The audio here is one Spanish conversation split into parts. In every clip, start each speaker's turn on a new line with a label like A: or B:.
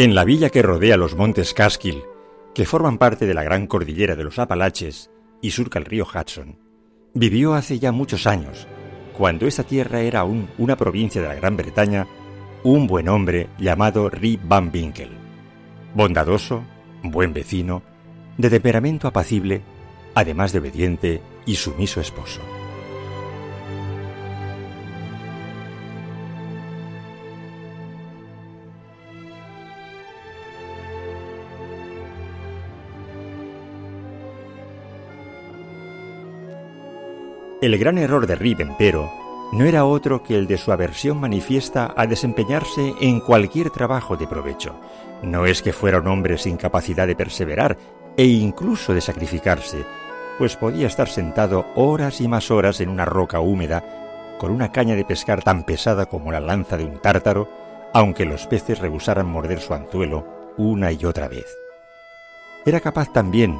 A: En la villa que rodea los montes Catskill, que forman parte de la gran cordillera de los Apalaches y surca el río Hudson, vivió hace ya muchos años, cuando esta tierra era aún una provincia de la Gran Bretaña, un buen hombre llamado Rip Van Winkle. Bondadoso, buen vecino, de temperamento apacible, además de obediente y sumiso esposo. El gran error de Rip, empero, no era otro que el de su aversión manifiesta a desempeñarse en cualquier trabajo de provecho. No es que fuera un hombre sin capacidad de perseverar e incluso de sacrificarse, pues podía estar sentado horas y más horas en una roca húmeda, con una caña de pescar tan pesada como la lanza de un tártaro, aunque los peces rehusaran morder su anzuelo una y otra vez. Era capaz también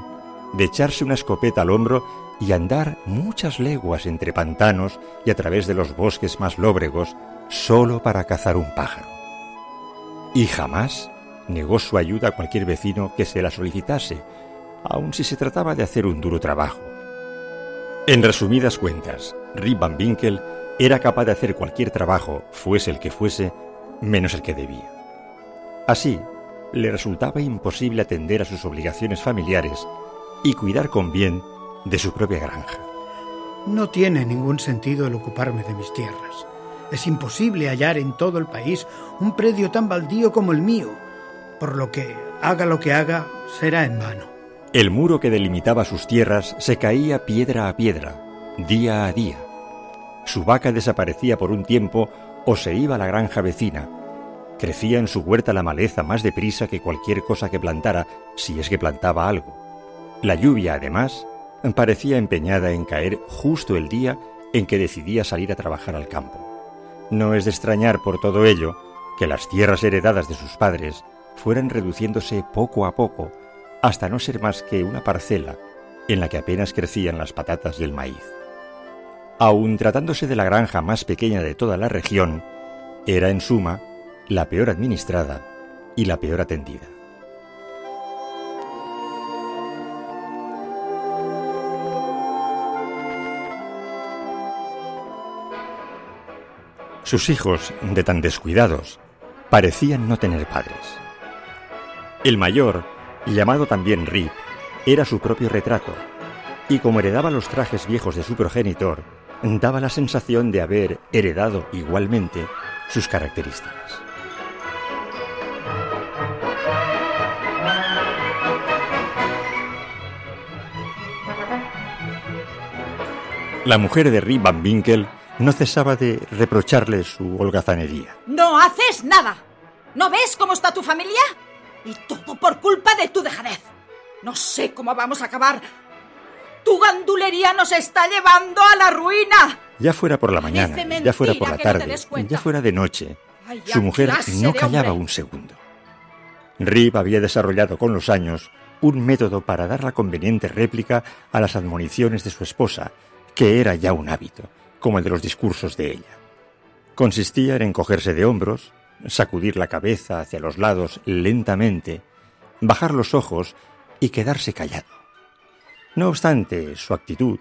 A: de echarse una escopeta al hombro y andar muchas leguas entre pantanos y a través de los bosques más lóbregos solo para cazar un pájaro. Y jamás negó su ayuda a cualquier vecino que se la solicitase, aun si se trataba de hacer un duro trabajo. En resumidas cuentas, Rip Van Winkle era capaz de hacer cualquier trabajo, fuese el que fuese, menos el que debía. Así, le resultaba imposible atender a sus obligaciones familiares y cuidar con bien de su propia granja.
B: No tiene ningún sentido el ocuparme de mis tierras. Es imposible hallar en todo el país un predio tan baldío como el mío, por lo que haga lo que haga, será en vano.
A: El muro que delimitaba sus tierras se caía piedra a piedra, día a día. Su vaca desaparecía por un tiempo o se iba a la granja vecina. Crecía en su huerta la maleza más deprisa que cualquier cosa que plantara, si es que plantaba algo. La lluvia, además, parecía empeñada en caer justo el día en que decidía salir a trabajar al campo. No es de extrañar por todo ello que las tierras heredadas de sus padres fueran reduciéndose poco a poco hasta no ser más que una parcela en la que apenas crecían las patatas y el maíz. Aun tratándose de la granja más pequeña de toda la región, era en suma la peor administrada y la peor atendida. Sus hijos, de tan descuidados, parecían no tener padres. El mayor, llamado también Rip, era su propio retrato, y como heredaba los trajes viejos de su progenitor, daba la sensación de haber heredado igualmente sus características. La mujer de Rip Van Winkle no cesaba de reprocharle su holgazanería.
C: No haces nada. ¿No ves cómo está tu familia? Y todo por culpa de tu dejadez. No sé cómo vamos a acabar. Tu gandulería nos está llevando a la ruina.
A: Ya fuera por la mañana, ya fuera por la tarde, ya fuera de noche, su mujer no callaba un segundo. Rip había desarrollado con los años un método para dar la conveniente réplica a las admoniciones de su esposa, que era ya un hábito, como el de los discursos de ella. Consistía en encogerse de hombros, sacudir la cabeza hacia los lados lentamente, bajar los ojos y quedarse callado. No obstante, su actitud,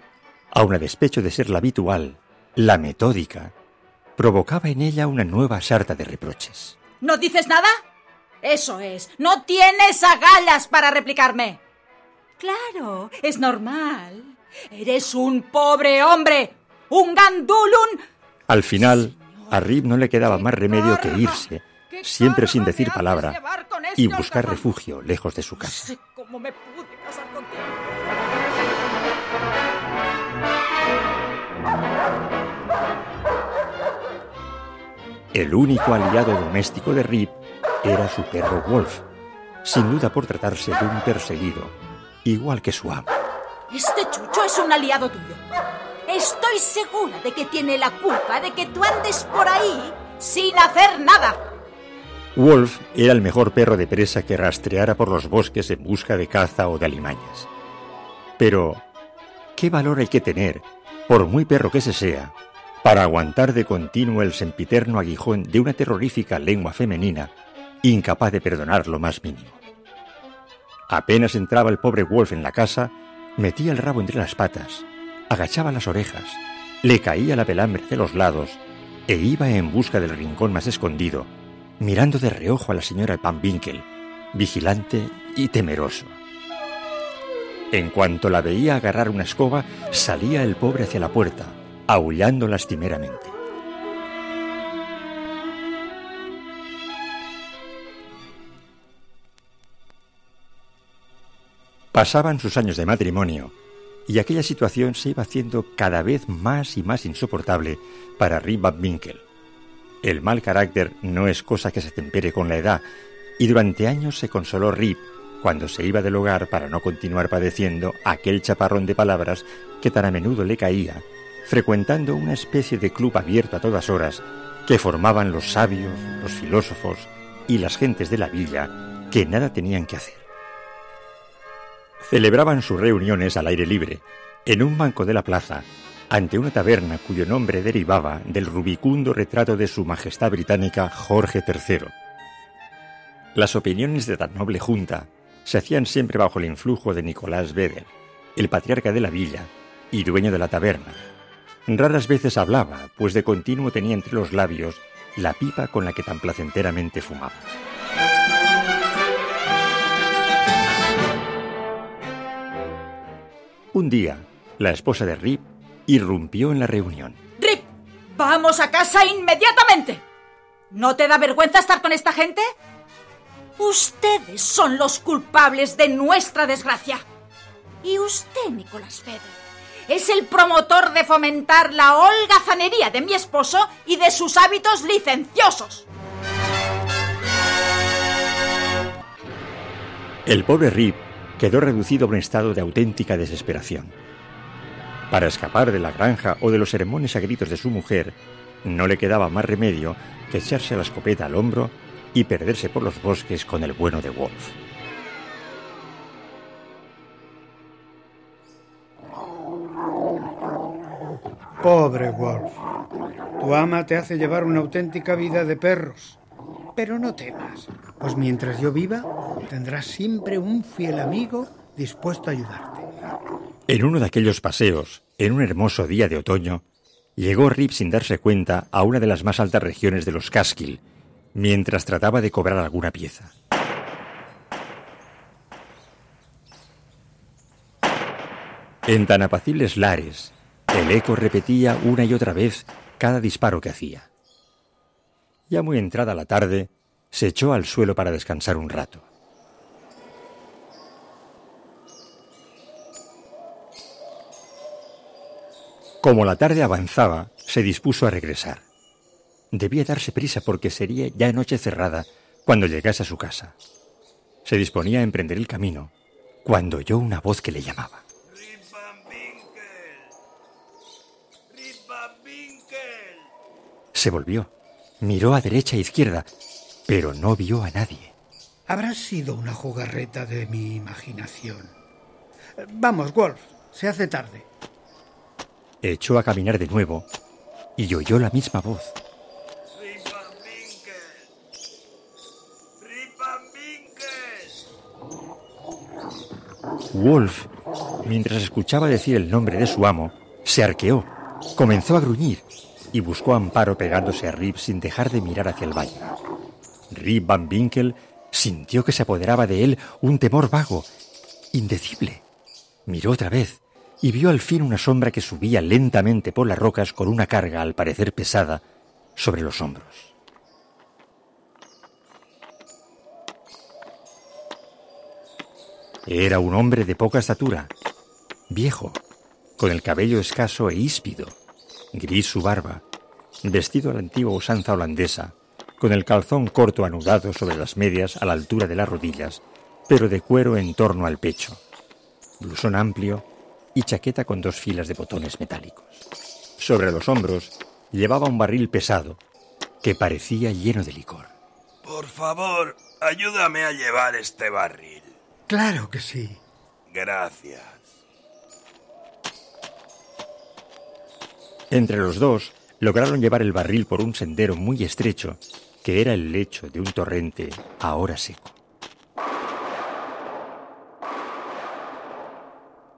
A: aun a despecho de ser la habitual, la metódica, provocaba en ella una nueva sarta de reproches.
C: ¿No dices nada? Eso es, no tienes agallas para replicarme. Claro, es normal. Eres un pobre hombre, ¡Un gandulun!
A: Al final, a Rip no le quedaba más remedio que irse, siempre sin decir palabra, y buscar refugio lejos de su casa.
C: cómo me pude casar contigo.
A: El único aliado doméstico de Rip era su perro Wolf, sin duda por tratarse de un perseguido, igual que su amo.
C: Este chucho es un aliado tuyo. Estoy segura de que tiene la culpa de que tú andes por ahí sin hacer nada.
A: Wolf era el mejor perro de presa que rastreara por los bosques en busca de caza o de alimañas. Pero, ¿qué valor hay que tener, por muy perro que se sea, para aguantar de continuo el sempiterno aguijón de una terrorífica lengua femenina, incapaz de perdonar lo más mínimo? Apenas entraba el pobre Wolf en la casa, metía el rabo entre las patas, agachaba las orejas, le caía la pelambre de los lados e iba en busca del rincón más escondido, mirando de reojo a la señora Van Winkel, vigilante y temeroso. En cuanto la veía agarrar una escoba, salía el pobre hacia la puerta, aullando lastimeramente. Pasaban sus años de matrimonio y aquella situación se iba haciendo cada vez más y más insoportable para Rip Van. El mal carácter no es cosa que se tempere con la edad, y durante años se consoló Rip cuando se iba del hogar para no continuar padeciendo aquel chaparrón de palabras que tan a menudo le caía, frecuentando una especie de club abierto a todas horas que formaban los sabios, los filósofos y las gentes de la villa que nada tenían que hacer. Celebraban sus reuniones al aire libre, en un banco de la plaza, ante una taberna cuyo nombre derivaba del rubicundo retrato de Su Majestad Británica Jorge III. Las opiniones de tan noble junta se hacían siempre bajo el influjo de Nicolás Beder, el patriarca de la villa y dueño de la taberna. Raras veces hablaba, pues de continuo tenía entre los labios la pipa con la que tan placenteramente fumaba. Un día, la esposa de Rip irrumpió en la reunión.
C: Rip, vamos a casa inmediatamente. ¿No te da vergüenza estar con esta gente? Ustedes son los culpables de nuestra desgracia. Y usted, Nicolás Feder, es el promotor de fomentar la holgazanería de mi esposo y de sus hábitos licenciosos.
A: El pobre Rip quedó reducido a un estado de auténtica desesperación. Para escapar de la granja o de los sermones a gritos de su mujer, no le quedaba más remedio que echarse la escopeta al hombro y perderse por los bosques con el bueno de Wolf.
B: Pobre Wolf. Tu ama te hace llevar una auténtica vida de perros. Pero no temas, pues mientras yo viva, tendrás siempre un fiel amigo dispuesto a ayudarte.
A: En uno de aquellos paseos, en un hermoso día de otoño, llegó Rip sin darse cuenta a una de las más altas regiones de los Catskill, mientras trataba de cobrar alguna pieza. En tan apacibles lares, el eco repetía una y otra vez cada disparo que hacía. Ya muy entrada la tarde, se echó al suelo para descansar un rato. Como la tarde avanzaba, se dispuso a regresar. Debía darse prisa porque sería ya noche cerrada cuando llegase a su casa. Se disponía a emprender el camino cuando oyó una voz que le llamaba. Se volvió, miró a derecha e izquierda, pero no vio a nadie.
B: Habrá sido una jugarreta de mi imaginación. Vamos, Wolf, se hace tarde.
A: Echó a caminar de nuevo y oyó la misma voz. Wolf, mientras escuchaba decir el nombre de su amo, se arqueó, comenzó a gruñir y buscó amparo pegándose a Rip sin dejar de mirar hacia el valle. Rip Van Winkle sintió que se apoderaba de él un temor vago, indecible. Miró otra vez y vio al fin una sombra que subía lentamente por las rocas con una carga, al parecer pesada, sobre los hombros. Era un hombre de poca estatura, viejo, con el cabello escaso e íspido, gris su barba, vestido a la antigua usanza holandesa, con el calzón corto anudado sobre las medias a la altura de las rodillas, pero de cuero en torno al pecho, blusón amplio y chaqueta con dos filas de botones metálicos. Sobre los hombros llevaba un barril pesado que parecía lleno de licor.
D: Por favor, ayúdame a llevar este barril.
B: Claro que sí.
D: Gracias.
A: Entre los dos lograron llevar el barril por un sendero muy estrecho, que era el lecho de un torrente ahora seco.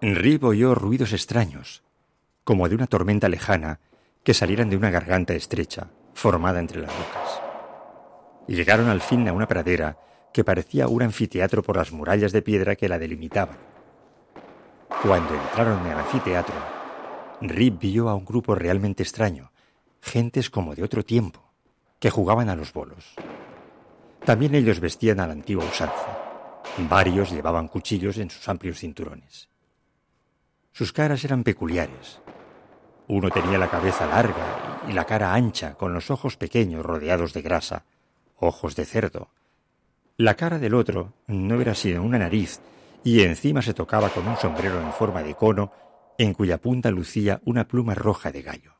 A: Rip oyó ruidos extraños, como de una tormenta lejana, que salieran de una garganta estrecha, formada entre las rocas. Llegaron al fin a una pradera que parecía un anfiteatro por las murallas de piedra que la delimitaban. Cuando entraron en el anfiteatro, Rip vio a un grupo realmente extraño, gentes como de otro tiempo, que jugaban a los bolos. También ellos vestían a la antigua usanza. Varios llevaban cuchillos en sus amplios cinturones. Sus caras eran peculiares. Uno tenía la cabeza larga y la cara ancha, con los ojos pequeños rodeados de grasa, ojos de cerdo. La cara del otro no era sino una nariz, y encima se tocaba con un sombrero en forma de cono en cuya punta lucía una pluma roja de gallo.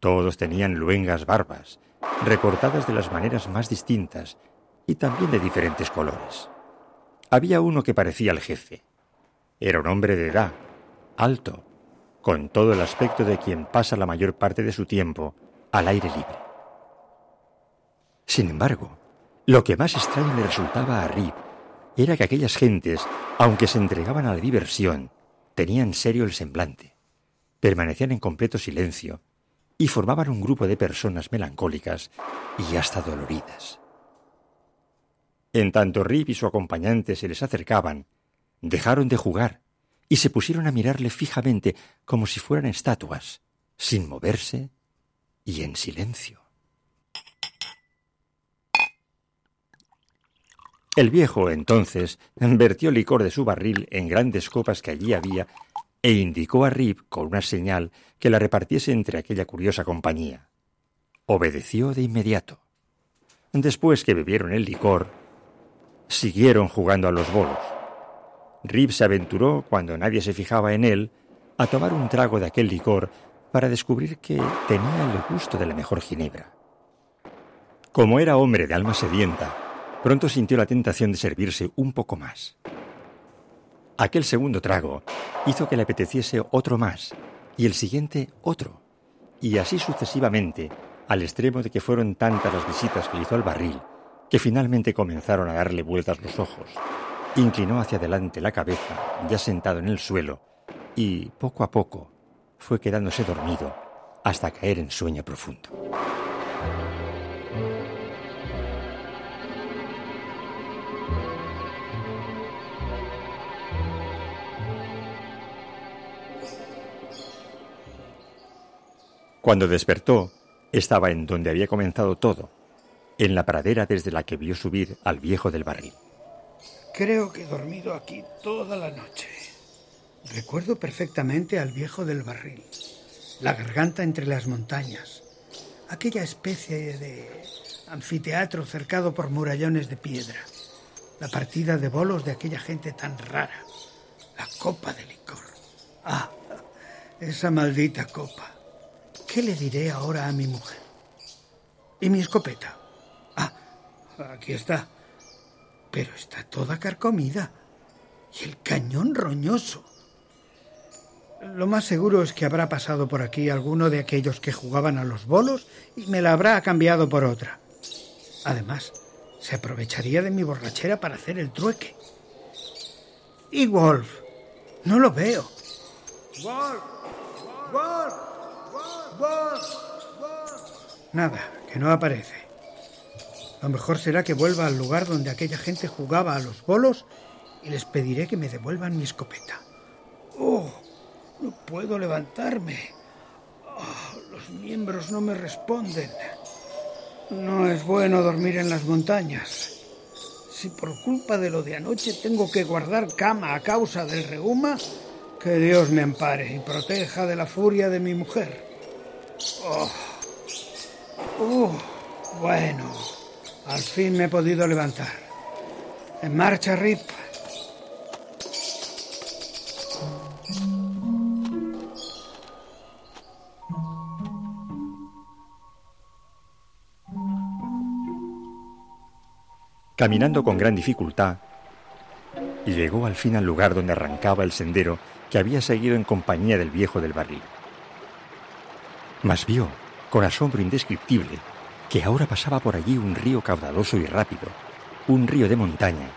A: Todos tenían luengas barbas, recortadas de las maneras más distintas y también de diferentes colores. Había uno que parecía el jefe. Era un hombre de edad, alto, con todo el aspecto de quien pasa la mayor parte de su tiempo al aire libre. Sin embargo, lo que más extraño le resultaba a Rip era que aquellas gentes, aunque se entregaban a la diversión, tenían serio el semblante, permanecían en completo silencio y formaban un grupo de personas melancólicas y hasta doloridas. En tanto Rip y su acompañante se les acercaban, dejaron de jugar y se pusieron a mirarle fijamente como si fueran estatuas, sin moverse y en silencio. El viejo, entonces, vertió licor de su barril en grandes copas que allí había e indicó a Rip con una señal que la repartiese entre aquella curiosa compañía. Obedeció de inmediato. Después que bebieron el licor, siguieron jugando a los bolos. Rip se aventuró, cuando nadie se fijaba en él, a tomar un trago de aquel licor para descubrir que tenía el gusto de la mejor ginebra. Como era hombre de alma sedienta, pronto sintió la tentación de servirse un poco más. Aquel segundo trago hizo que le apeteciese otro más, y el siguiente otro, y así sucesivamente, al extremo de que fueron tantas las visitas que hizo al barril, que finalmente comenzaron a darle vueltas los ojos. Inclinó hacia adelante la cabeza, ya sentado en el suelo, y poco a poco fue quedándose dormido hasta caer en sueño profundo. Cuando despertó, estaba en donde había comenzado todo, en la pradera desde la que vio subir al viejo del barril.
B: Creo que he dormido aquí toda la noche. Recuerdo perfectamente al viejo del barril, la garganta entre las montañas, aquella especie de anfiteatro cercado por murallones de piedra, la partida de bolos de aquella gente tan rara, la copa de licor. Ah, esa maldita copa. ¿Qué le diré ahora a mi mujer? ¿Y mi escopeta? Ah, aquí está. Pero está toda carcomida. Y el cañón roñoso. Lo más seguro es que habrá pasado por aquí alguno de aquellos que jugaban a los bolos y me la habrá cambiado por otra. Además, se aprovecharía de mi borrachera para hacer el trueque. ¿Y Wolf? No lo veo. Wolf. Wolf. Nada, que no aparece. Lo mejor será que vuelva al lugar donde aquella gente jugaba a los bolos y les pediré que me devuelvan mi escopeta. ¡Oh! No puedo levantarme. Oh, los miembros no me responden. No es bueno dormir en las montañas. Si por culpa de lo de anoche tengo que guardar cama a causa del reuma, que Dios me ampare y proteja de la furia de mi mujer. Oh. Uh, bueno, al fin me he podido levantar. En marcha, Rip.
A: Caminando con gran dificultad, llegó al fin al lugar donde arrancaba el sendero que había seguido en compañía del viejo del barril. Mas vio, con asombro indescriptible, que ahora pasaba por allí un río caudaloso y rápido, un río de montaña,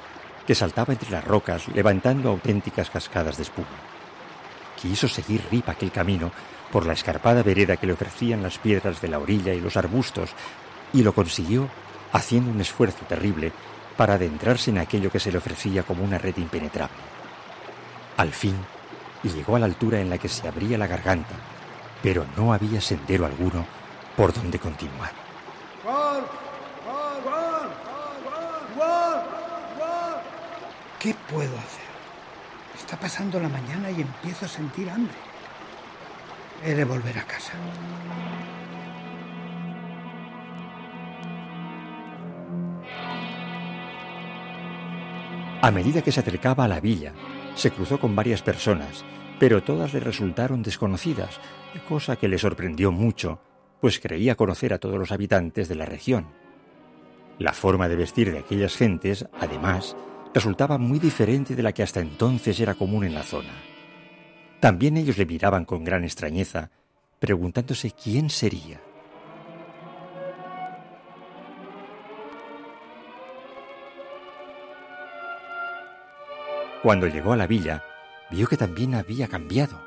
A: que saltaba entre las rocas levantando auténticas cascadas de espuma. Quiso seguir Rip aquel camino por la escarpada vereda que le ofrecían las piedras de la orilla y los arbustos, y lo consiguió haciendo un esfuerzo terrible para adentrarse en aquello que se le ofrecía como una red impenetrable. Al fin, llegó a la altura en la que se abría la garganta, pero no había sendero alguno por donde continuar.
B: ¿Qué puedo hacer? Está pasando la mañana y empiezo a sentir hambre. He de volver a casa.
A: A medida que se acercaba a la villa, se cruzó con varias personas, pero todas le resultaron desconocidas, cosa que le sorprendió mucho, pues creía conocer a todos los habitantes de la región. La forma de vestir de aquellas gentes, además, resultaba muy diferente de la que hasta entonces era común en la zona. También ellos le miraban con gran extrañeza, preguntándose quién sería. Cuando llegó a la villa, vio que también había cambiado.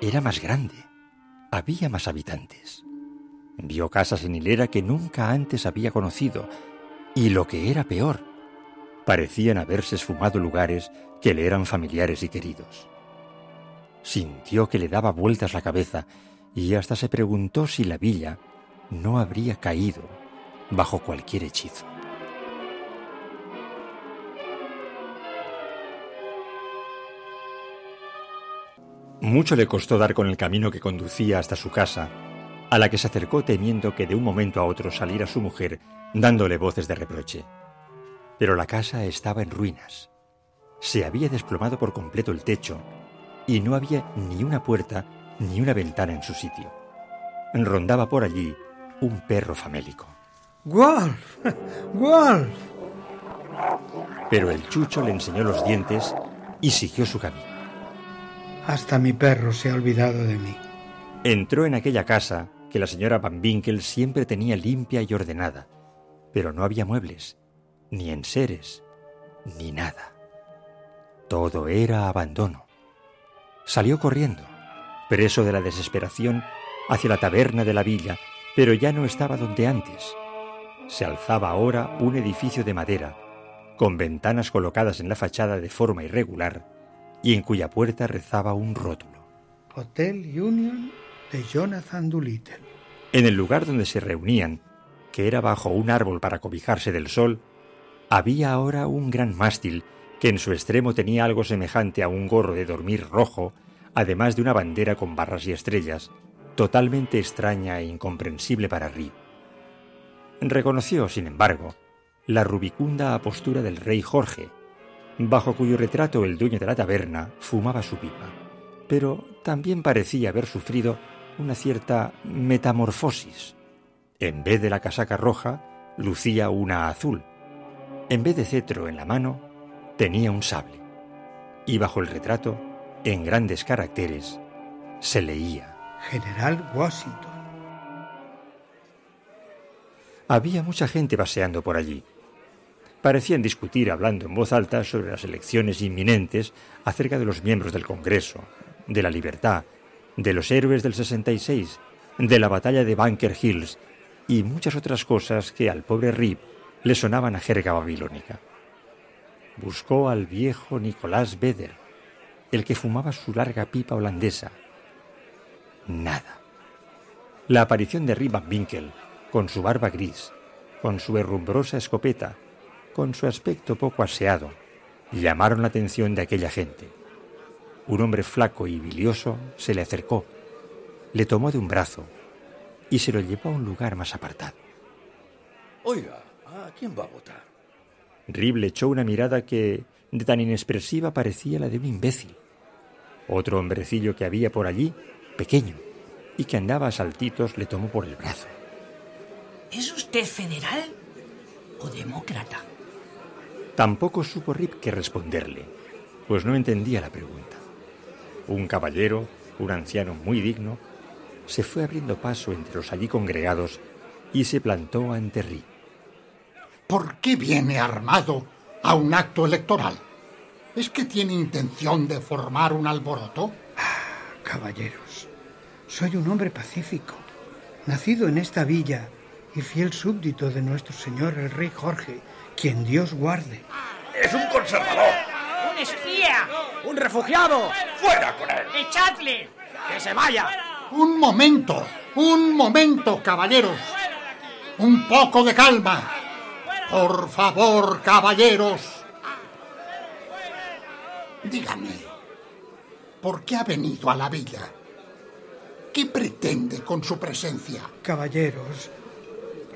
A: Era más grande. Había más habitantes. Vio casas en hilera que nunca antes había conocido. Y lo que era peor, parecían haberse esfumado lugares que le eran familiares y queridos. Sintió que le daba vueltas la cabeza y hasta se preguntó si la villa no habría caído bajo cualquier hechizo. Mucho le costó dar con el camino que conducía hasta su casa, a la que se acercó temiendo que de un momento a otro saliera su mujer dándole voces de reproche. Pero la casa estaba en ruinas. Se había desplomado por completo el techo y no había ni una puerta ni una ventana en su sitio. Rondaba por allí un perro famélico.
B: ¡Wolf! ¡Wolf!
A: Pero el chucho le enseñó los dientes y siguió su camino.
B: Hasta mi perro se ha olvidado de mí.
A: Entró en aquella casa que la señora Van Winkle siempre tenía limpia y ordenada, pero no había muebles, ni enseres, ni nada. Todo era abandono. Salió corriendo, preso de la desesperación, hacia la taberna de la villa, pero ya no estaba donde antes. Se alzaba ahora un edificio de madera, con ventanas colocadas en la fachada de forma irregular, y en cuya puerta rezaba un rótulo.
B: Hotel Union de Jonathan Doolittle.
A: En el lugar donde se reunían, que era bajo un árbol para cobijarse del sol, había ahora un gran mástil que en su extremo tenía algo semejante a un gorro de dormir rojo, además de una bandera con barras y estrellas, totalmente extraña e incomprensible para Rip. Reconoció, sin embargo, la rubicunda apostura del rey Jorge, bajo cuyo retrato el dueño de la taberna fumaba su pipa, pero también parecía haber sufrido una cierta metamorfosis. En vez de la casaca roja, lucía una azul. En vez de cetro en la mano, tenía un sable. Y bajo el retrato, en grandes caracteres, se leía
B: General Washington.
A: Había mucha gente paseando por allí, parecían discutir hablando en voz alta sobre las elecciones inminentes acerca de los miembros del Congreso, de la libertad, de los héroes del 66, de la batalla de Bunker Hills y muchas otras cosas que al pobre Rip le sonaban a jerga babilónica. Buscó al viejo Nicolás Beder, el que fumaba su larga pipa holandesa. Nada. La aparición de Rip Van Winkle, con su barba gris, con su herrumbrosa escopeta, con su aspecto poco aseado, llamaron la atención de aquella gente. Un hombre flaco y bilioso se le acercó, le tomó de un brazo y se lo llevó a un lugar más apartado.
E: Oiga, ¿a quién va a votar?
A: Rib le echó una mirada que, de tan inexpresiva, parecía la de un imbécil. Otro hombrecillo que había por allí, pequeño, y que andaba a saltitos, le tomó por el brazo.
F: ¿Es usted federal o demócrata?
A: Tampoco supo Rip qué responderle, pues no entendía la pregunta. Un caballero, un anciano muy digno, se fue abriendo paso entre los allí congregados y se plantó ante Rip.
G: ¿Por qué viene armado a un acto electoral? ¿Es que tiene intención de formar un alboroto?
B: Ah, caballeros, soy un hombre pacífico, nacido en esta villa y fiel súbdito de nuestro señor el rey Jorge, quien Dios guarde.
E: ¡Es un conservador!
F: ¡Un espía!
H: ¡Un refugiado!
E: ¡Fuera con él!
F: ¡Echadle!
H: ¡Que se vaya!
G: Un momento, un momento, caballeros. Un poco de calma. Por favor, caballeros. Dígame, ¿por qué ha venido a la villa? ¿Qué pretende con su presencia?
B: Caballeros,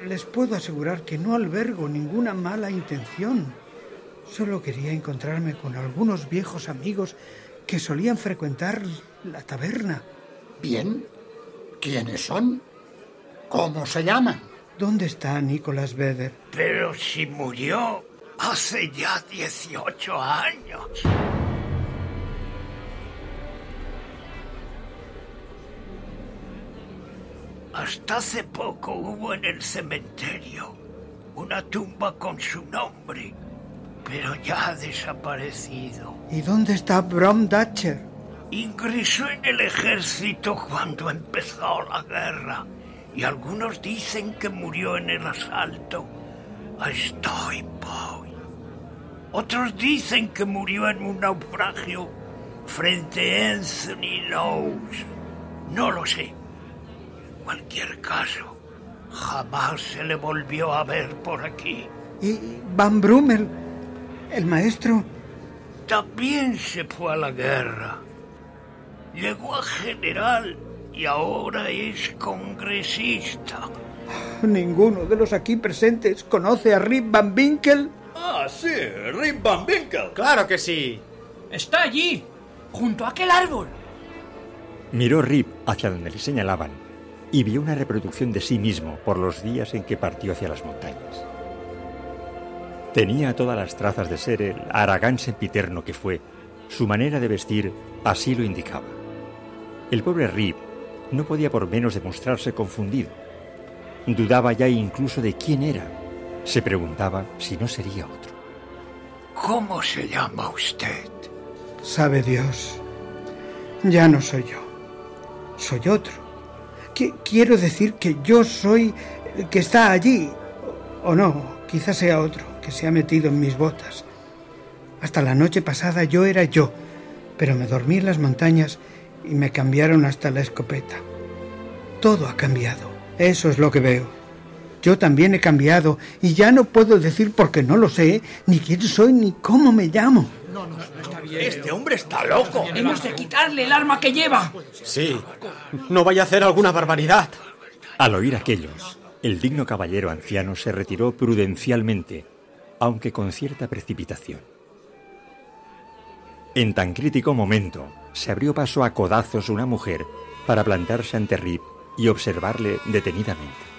B: les puedo asegurar que no albergo ninguna mala intención. Solo quería encontrarme con algunos viejos amigos que solían frecuentar la taberna.
G: Bien. ¿Quiénes son? ¿Cómo se llaman?
B: ¿Dónde está Nicolás Beder?
D: Pero si murió hace ya 18 años. Hasta hace poco hubo en el cementerio una tumba con su nombre, pero ya ha desaparecido.
B: ¿Y dónde está Brom Datcher?
D: Ingresó en el ejército cuando empezó la guerra y algunos dicen que murió en el asalto a Steinboy. Otros dicen que murió en un naufragio frente a Anthony Lowe's. No lo sé. En cualquier caso, jamás se le volvió a ver por aquí.
B: ¿Y Van Brummel, el maestro?
D: También se fue a la guerra. Llegó a general y ahora es congresista.
B: Ninguno de los aquí presentes conoce a Rip Van Winkle.
E: Ah, sí, Rip Van Winkle.
H: Claro que sí.
F: Está allí, junto a aquel árbol.
A: Miró Rip hacia donde le señalaban y vio una reproducción de sí mismo por los días en que partió hacia las montañas. Tenía todas las trazas de ser el aragán sempiterno que fue. Su manera de vestir así lo indicaba. El pobre Rip no podía por menos demostrarse confundido. Dudaba ya incluso de quién era. Se preguntaba si no sería otro.
D: ¿Cómo se llama usted?
B: Sabe Dios, ya no soy yo. Soy otro. Qu- quiero decir que yo soy el que está allí. O no, quizás sea otro que se ha metido en mis botas. Hasta la noche pasada yo era yo, pero me dormí en las montañas y me cambiaron hasta la escopeta. Todo ha cambiado. Eso es lo que veo. Yo también he cambiado y ya no puedo decir porque no lo sé, ni quién soy, ni cómo me llamo.
E: Este hombre está loco.
F: Hemos de quitarle el arma que lleva.
H: Sí. No vaya a hacer alguna barbaridad.
A: Al oír aquellos, el digno caballero anciano se retiró prudencialmente, aunque con cierta precipitación. En tan crítico momento, se abrió paso a codazos una mujer para plantarse ante Rip y observarle detenidamente.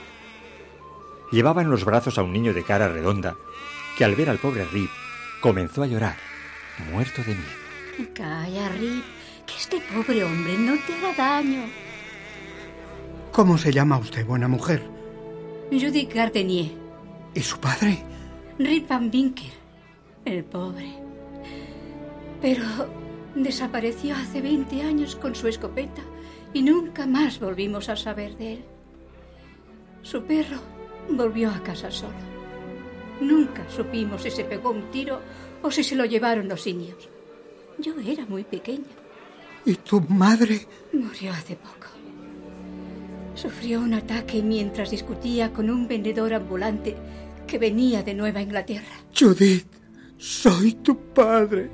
A: Llevaba en los brazos a un niño de cara redonda que al ver al pobre Rip comenzó a llorar, muerto de miedo.
I: Calla, Rip, que este pobre hombre no te hará daño.
B: ¿Cómo se llama usted, buena mujer?
I: Judy Gardenier,
B: ¿Y su padre?
I: Rip Van Winkle, el pobre. Pero desapareció hace 20 años con su escopeta y nunca más volvimos a saber de él. Su perro volvió a casa solo. Nunca supimos si se pegó un tiro o si se lo llevaron los indios. Yo era muy pequeña.
B: ¿Y tu madre?
I: Murió hace poco. Sufrió un ataque mientras discutía con un vendedor ambulante que venía de Nueva Inglaterra.
B: Judith, soy tu padre.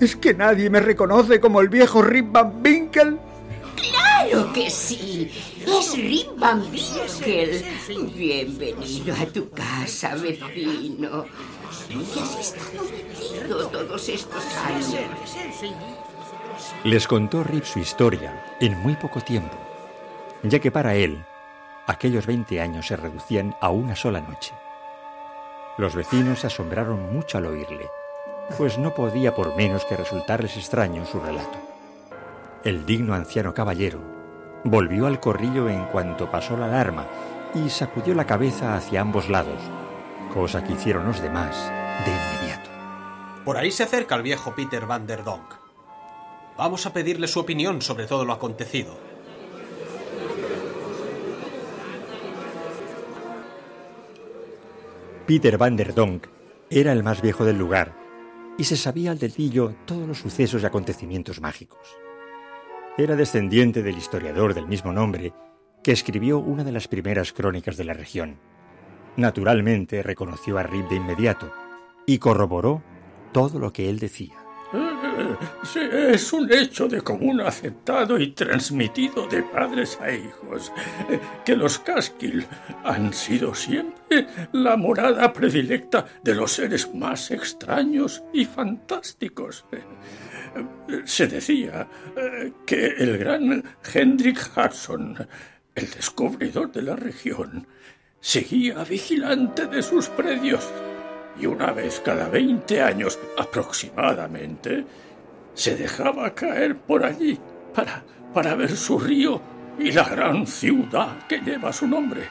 B: ¿Es que nadie me reconoce como el viejo Rip Van Winkle?
J: ¡Claro que sí! Es Rip Van Winkle. Bienvenido a tu casa, vecino. ¿Dónde has estado metido todos estos años?
A: Les contó Rip su historia en muy poco tiempo, ya que para él aquellos 20 años se reducían a una sola noche. Los vecinos se asombraron mucho al oírle, pues no podía por menos que resultarles extraño su relato. El digno anciano caballero volvió al corrillo en cuanto pasó la alarma y sacudió la cabeza hacia ambos lados, cosa que hicieron los demás de inmediato.
H: Por ahí se acerca el viejo Peter Van der Donk. Vamos a pedirle su opinión sobre todo lo acontecido.
A: Peter Van der Donk era el más viejo del lugar y se sabía al dedillo todos los sucesos y acontecimientos mágicos. Era descendiente del historiador del mismo nombre que escribió una de las primeras crónicas de la región. Naturalmente reconoció a Rip de inmediato y corroboró todo lo que él decía.
K: Es un hecho de común aceptado y transmitido de padres a hijos, que los Caskill han sido siempre la morada predilecta de los seres más extraños y fantásticos. Se decía que el gran Hendrik Hudson, el descubridor de la región, seguía vigilante de sus predios y una vez cada veinte años aproximadamente se dejaba caer por allí para, para ver su río y la gran ciudad que lleva su nombre.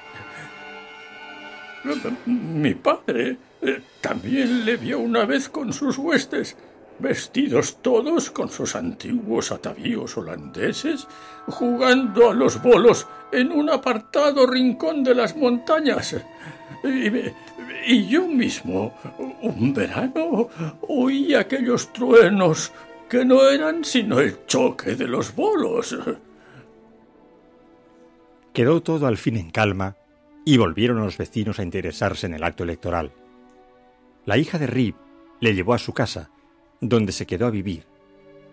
K: Mi padre eh, también le vio una vez con sus huestes, vestidos todos con sus antiguos atavíos holandeses, jugando a los bolos en un apartado rincón de las montañas. Y, y yo mismo, un verano, oí aquellos truenos que no eran sino el choque de los bolos.
A: Quedó todo al fin en calma y volvieron los vecinos a interesarse en el acto electoral. La hija de Rip le llevó a su casa, donde se quedó a vivir.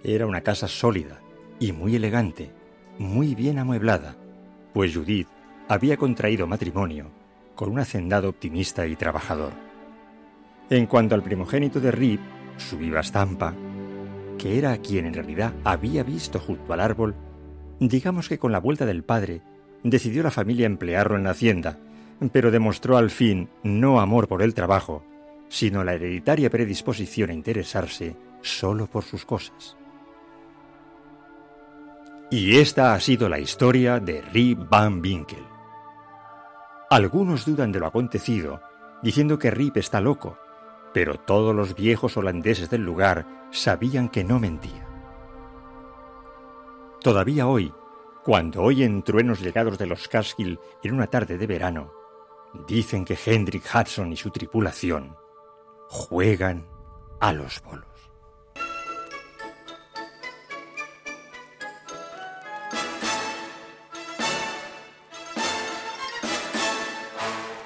A: Era una casa sólida y muy elegante, muy bien amueblada, pues Judith había contraído matrimonio con un hacendado optimista y trabajador. En cuanto al primogénito de Rip, su viva estampa, que era quien en realidad había visto junto al árbol, digamos que con la vuelta del padre decidió la familia emplearlo en la hacienda, pero demostró al fin no amor por el trabajo, sino la hereditaria predisposición a interesarse solo por sus cosas. Y esta ha sido la historia de Rip Van Winkle. Algunos dudan de lo acontecido, diciendo que Rip está loco, pero todos los viejos holandeses del lugar sabían que no mentía. Todavía hoy, cuando oyen truenos llegados de los Catskill en una tarde de verano, dicen que Hendrik Hudson y su tripulación juegan a los bolos.